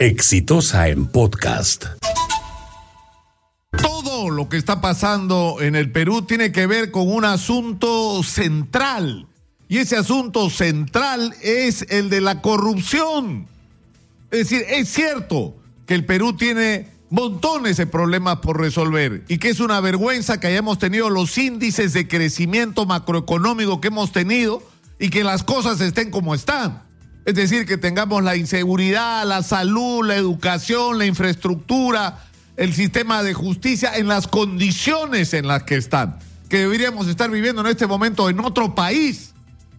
Exitosa en podcast. Todo lo que está pasando en el Perú tiene que ver con un asunto central. Y ese asunto central es el de la corrupción. Es decir, es cierto que el Perú tiene montones de problemas por resolver y que es una vergüenza que hayamos tenido los índices de crecimiento macroeconómico que hemos tenido y que las cosas estén como están. Es decir, que tengamos la inseguridad, la salud, la educación, la infraestructura, el sistema de justicia en las condiciones en las que están, que deberíamos estar viviendo en este momento en otro país.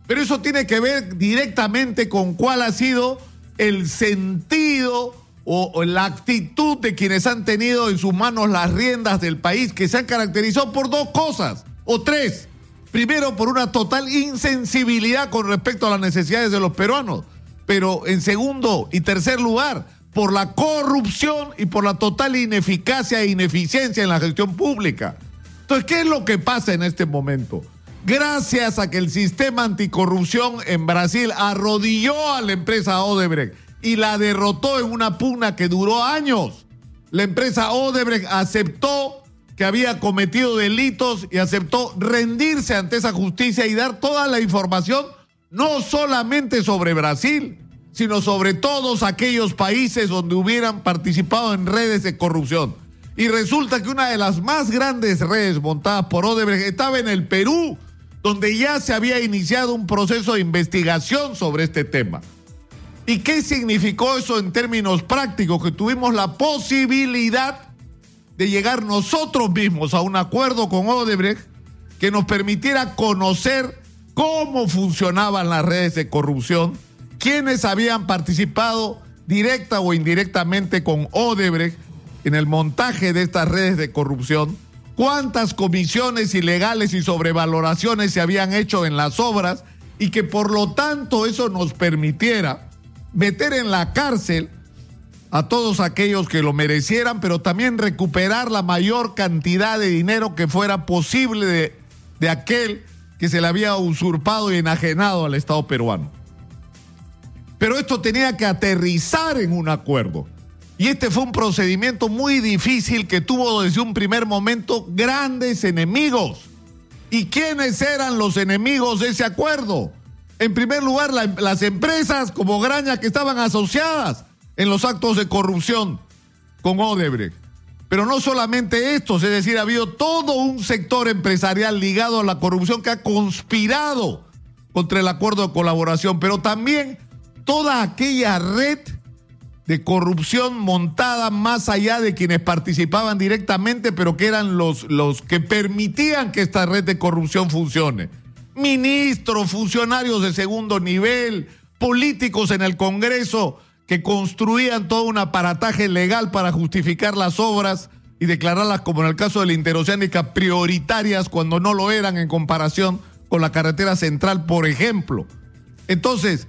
Pero eso tiene que ver directamente con cuál ha sido el sentido o, la actitud de quienes han tenido en sus manos las riendas del país, que se han caracterizado por dos cosas, o tres. Primero, por una total insensibilidad con respecto a las necesidades de los peruanos pero en segundo y tercer lugar, por la corrupción y por la total ineficacia e ineficiencia en la gestión pública. Entonces, ¿qué es lo que pasa en este momento? Gracias a que el sistema anticorrupción en Brasil arrodilló a la empresa Odebrecht y la derrotó en una pugna que duró años. La empresa Odebrecht aceptó que había cometido delitos y aceptó rendirse ante esa justicia y dar toda la información, no solamente sobre Brasil, sino sobre todos aquellos países donde hubieran participado en redes de corrupción. Y resulta que una de las más grandes redes montadas por Odebrecht estaba en el Perú, donde ya se había iniciado un proceso de investigación sobre este tema. ¿Y qué significó eso en términos prácticos? Que tuvimos la posibilidad de llegar nosotros mismos a un acuerdo con Odebrecht que nos permitiera conocer cómo funcionaban las redes de corrupción quienes habían participado directa o indirectamente con Odebrecht en el montaje de estas redes de corrupción, cuántas comisiones ilegales y sobrevaloraciones se habían hecho en las obras y que por lo tanto eso nos permitiera meter en la cárcel a todos aquellos que lo merecieran, pero también recuperar la mayor cantidad de dinero que fuera posible de, de aquel que se le había usurpado y enajenado al Estado peruano. Pero esto tenía que aterrizar en un acuerdo. Y este fue un procedimiento muy difícil que tuvo desde un primer momento grandes enemigos. ¿Y quiénes eran los enemigos de ese acuerdo? En primer lugar, las empresas como Graña que estaban asociadas en los actos de corrupción con Odebrecht. Pero no solamente estos, es decir, ha habido todo un sector empresarial ligado a la corrupción que ha conspirado contra el acuerdo de colaboración, pero también toda aquella red de corrupción montada más allá de quienes participaban directamente, pero que eran los, los que permitían que esta red de corrupción funcione. Ministros, funcionarios de segundo nivel, políticos en el Congreso que construían todo un aparataje legal para justificar las obras y declararlas, como en el caso de la interoceánica, prioritarias cuando no lo eran en comparación con la carretera central, por ejemplo. Entonces,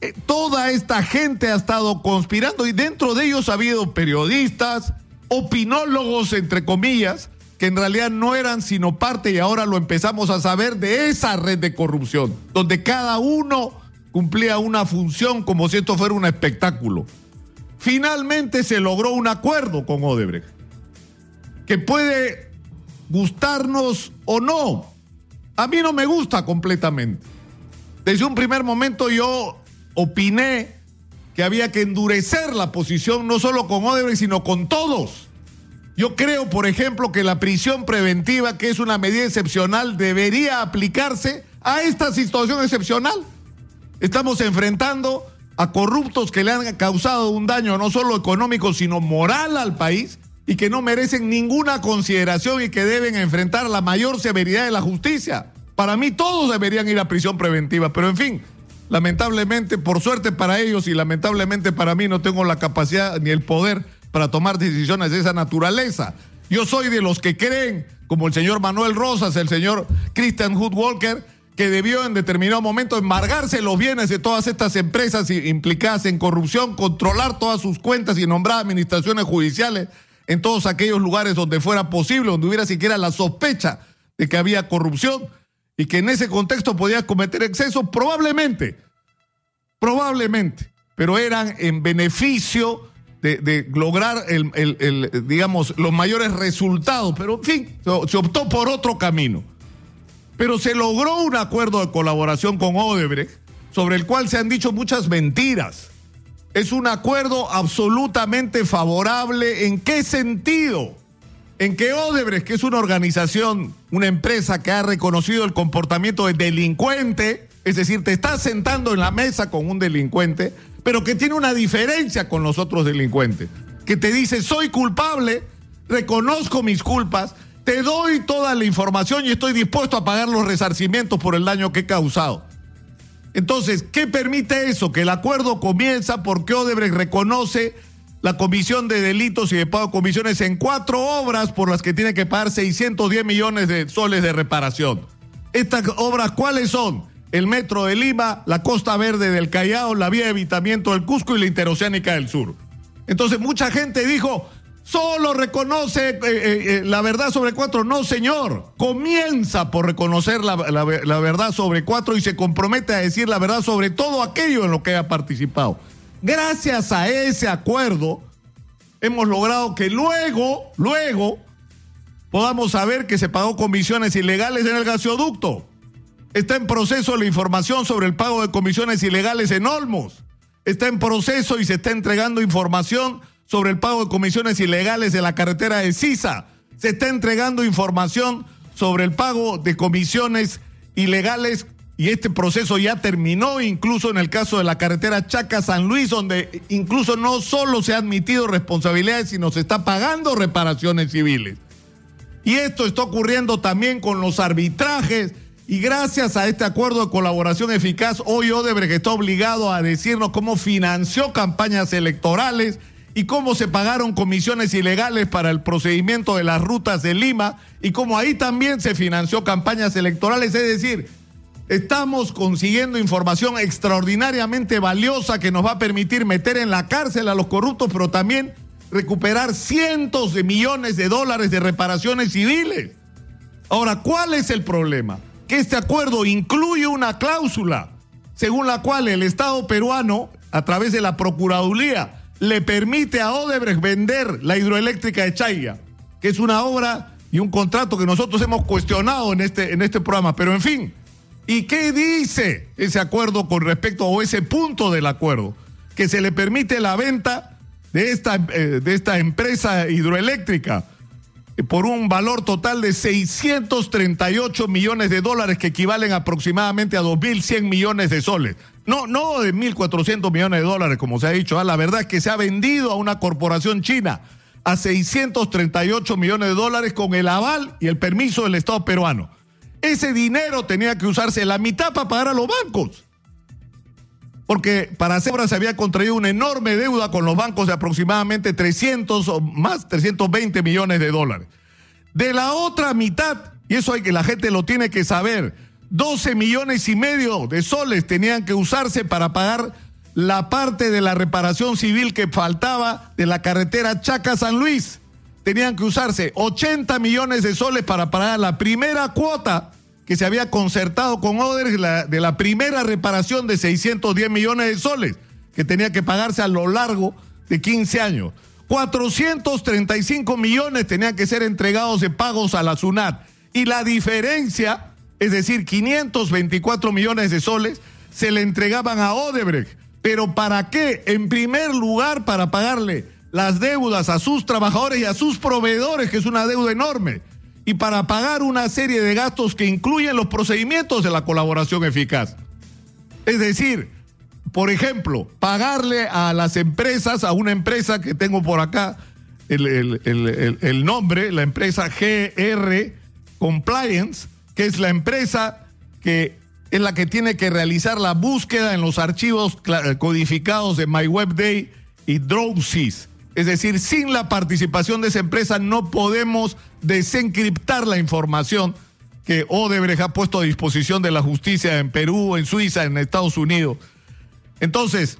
eh, toda esta gente ha estado conspirando y dentro de ellos ha habido periodistas, opinólogos, entre comillas, que en realidad no eran sino parte y ahora lo empezamos a saber de esa red de corrupción, donde cada uno cumplía una función como si esto fuera un espectáculo. Finalmente se logró un acuerdo con Odebrecht, que puede gustarnos o no. A mí no me gusta completamente. Desde un primer momento yo opiné que había que endurecer la posición no solo con Odebrecht, sino con todos. Yo creo, por ejemplo, que la prisión preventiva, que es una medida excepcional, debería aplicarse a esta situación excepcional. Estamos enfrentando a corruptos que le han causado un daño no solo económico, sino moral al país y que no merecen ninguna consideración y que deben enfrentar la mayor severidad de la justicia. Para mí todos deberían ir a prisión preventiva, pero en fin, Lamentablemente, por suerte para ellos y lamentablemente para mí, no tengo la capacidad ni el poder para tomar decisiones de esa naturaleza. Yo soy de los que creen, como el señor Manuel Rosas, el señor Christian Hood Walker, que debió en determinado momento embargarse los bienes de todas estas empresas implicadas en corrupción, controlar todas sus cuentas y nombrar administraciones judiciales en todos aquellos lugares donde fuera posible, donde hubiera siquiera la sospecha de que había corrupción y que en ese contexto podía cometer excesos, probablemente, probablemente, pero eran en beneficio de, lograr, el, digamos, los mayores resultados, pero en fin, se optó por otro camino. Pero se logró un acuerdo de colaboración con Odebrecht, sobre el cual se han dicho muchas mentiras. Es un acuerdo absolutamente favorable. ¿En qué sentido? En que Odebrecht, que es una organización, una empresa que ha reconocido el comportamiento de delincuente, es decir, te estás sentando en la mesa con un delincuente, pero que tiene una diferencia con los otros delincuentes, que te dice, soy culpable, reconozco mis culpas, te doy toda la información y estoy dispuesto a pagar los resarcimientos por el daño que he causado. Entonces, ¿qué permite eso? Que el acuerdo comienza porque Odebrecht reconoce la comisión de delitos y de pago de comisiones en cuatro obras por las que tiene que pagar 610 millones de soles de reparación. ¿Estas obras cuáles son? el metro de Lima, la costa verde del Callao, la vía de evitamiento del Cusco y la interoceánica del sur. Entonces mucha gente dijo, solo reconoce eh, eh, eh, la verdad sobre cuatro. No, señor, comienza por reconocer la, la verdad sobre cuatro y se compromete a decir la verdad sobre todo aquello en lo que haya participado. Gracias a ese acuerdo, hemos logrado que luego, luego, podamos saber que se pagó comisiones ilegales en el gasoducto. Está en proceso la información sobre el pago de comisiones ilegales en Olmos. Está en proceso y se está entregando información sobre el pago de comisiones ilegales en la carretera de Sisa. Se está entregando información sobre el pago de comisiones ilegales y este proceso ya terminó incluso en el caso de la carretera Chaca-San Luis, donde incluso no solo se ha admitido responsabilidades, sino se está pagando reparaciones civiles. Y esto está ocurriendo también con los arbitrajes y gracias a este acuerdo de colaboración eficaz, hoy Odebrecht está obligado a decirnos cómo financió campañas electorales y cómo se pagaron comisiones ilegales para el procedimiento de las rutas de Lima y cómo ahí también se financió campañas electorales. Es decir, estamos consiguiendo información extraordinariamente valiosa que nos va a permitir meter en la cárcel a los corruptos, pero también recuperar cientos de millones de dólares de reparaciones civiles. Ahora, ¿cuál es el problema? este acuerdo incluye una cláusula según la cual el Estado peruano, a través de la Procuraduría, le permite a Odebrecht vender la hidroeléctrica de Chaya, que es una obra y un contrato que nosotros hemos cuestionado en este, en este programa. Pero en fin, ¿y qué dice ese acuerdo con respecto a ese punto del acuerdo? Que se le permite la venta de esta, eh, de esta empresa hidroeléctrica por un valor total de 638 millones de dólares que equivalen aproximadamente a 2.100 millones de soles. No, no de 1.400 millones de dólares, como se ha dicho. Ah, la verdad es que se ha vendido a una corporación china a 638 millones de dólares con el aval y el permiso del Estado peruano. Ese dinero tenía que usarse la mitad para pagar a los bancos. Porque para hacer se había contraído una enorme deuda con los bancos de aproximadamente 300 o más, 320 millones de dólares. De la otra mitad, y eso hay que la gente lo tiene que saber, 12 millones y medio de soles tenían que usarse para pagar la parte de la reparación civil que faltaba de la carretera Chaca-San Luis. Tenían que usarse 80 millones de soles para pagar la primera cuota que se había concertado con Oder de la primera reparación de 610 millones de soles que tenía que pagarse a lo largo de 15 años. 435 millones tenían que ser entregados de pagos a la SUNAT. Y la diferencia, es decir, 524 millones de soles, se le entregaban a Odebrecht. ¿Pero para qué? En primer lugar, para pagarle las deudas a sus trabajadores y a sus proveedores, que es una deuda enorme y para pagar una serie de gastos que incluyen los procedimientos de la colaboración eficaz. Es decir, por ejemplo, pagarle a las empresas, a una empresa que tengo por acá, el, nombre, la empresa GR Compliance, que es la empresa que es la que tiene que realizar la búsqueda en los archivos codificados de MyWebDay y DrowSys es decir, sin la participación de esa empresa no podemos desencriptar la información que Odebrecht ha puesto a disposición de la justicia en Perú, en Suiza, en Estados Unidos. Entonces,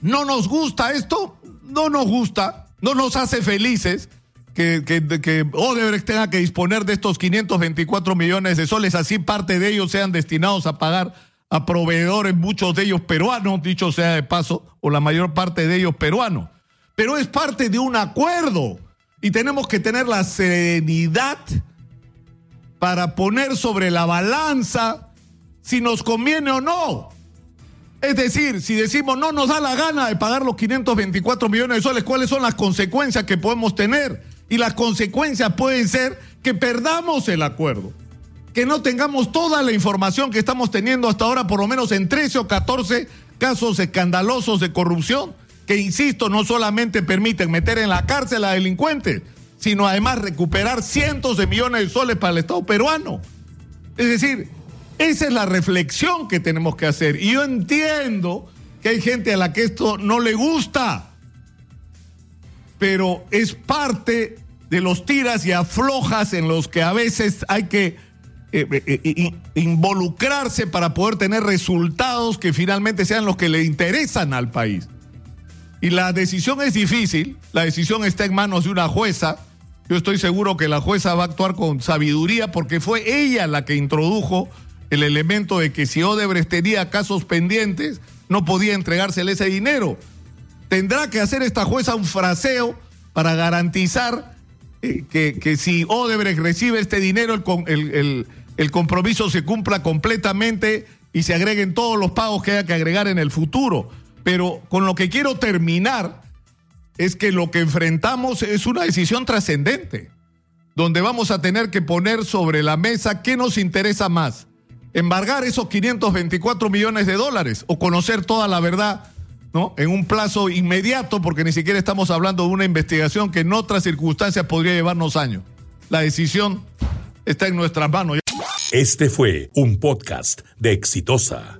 ¿no nos gusta esto? No nos gusta, no nos hace felices que, que, Odebrecht tenga que disponer de estos 524 millones de soles, así parte de ellos sean destinados a pagar a proveedores, muchos de ellos peruanos, dicho sea de paso, o la mayor parte de ellos peruanos. Pero es parte de un acuerdo y tenemos que tener la serenidad para poner sobre la balanza si nos conviene o no. Es decir, si decimos no nos da la gana de pagar los 524 millones de soles, ¿cuáles son las consecuencias que podemos tener? Y las consecuencias pueden ser que perdamos el acuerdo, que no tengamos toda la información que estamos teniendo hasta ahora, por lo menos en 13 o 14 casos escandalosos de corrupción, que, insisto, no solamente permiten meter en la cárcel a delincuentes, sino además recuperar cientos de millones de soles para el Estado peruano. Es decir, esa es la reflexión que tenemos que hacer. Y yo entiendo que hay gente a la que esto no le gusta, pero es parte de los tiras y aflojas en los que a veces hay que eh, eh, eh, involucrarse para poder tener resultados que finalmente sean los que le interesan al país. Y la decisión es difícil, la decisión está en manos de una jueza. Yo estoy seguro que la jueza va a actuar con sabiduría porque fue ella la que introdujo el elemento de que si Odebrecht tenía casos pendientes, no podía entregársele ese dinero. Tendrá que hacer esta jueza un fraseo para garantizar eh, que, si Odebrecht recibe este dinero, el, el compromiso se cumpla completamente y se agreguen todos los pagos que haya que agregar en el futuro. Pero con lo que quiero terminar es que lo que enfrentamos es una decisión trascendente, donde vamos a tener que poner sobre la mesa qué nos interesa más, embargar esos 524 millones de dólares o conocer toda la verdad ¿no? en un plazo inmediato, porque ni siquiera estamos hablando de una investigación que en otras circunstancias podría llevarnos años. La decisión está en nuestras manos. Este fue un podcast de Exitosa.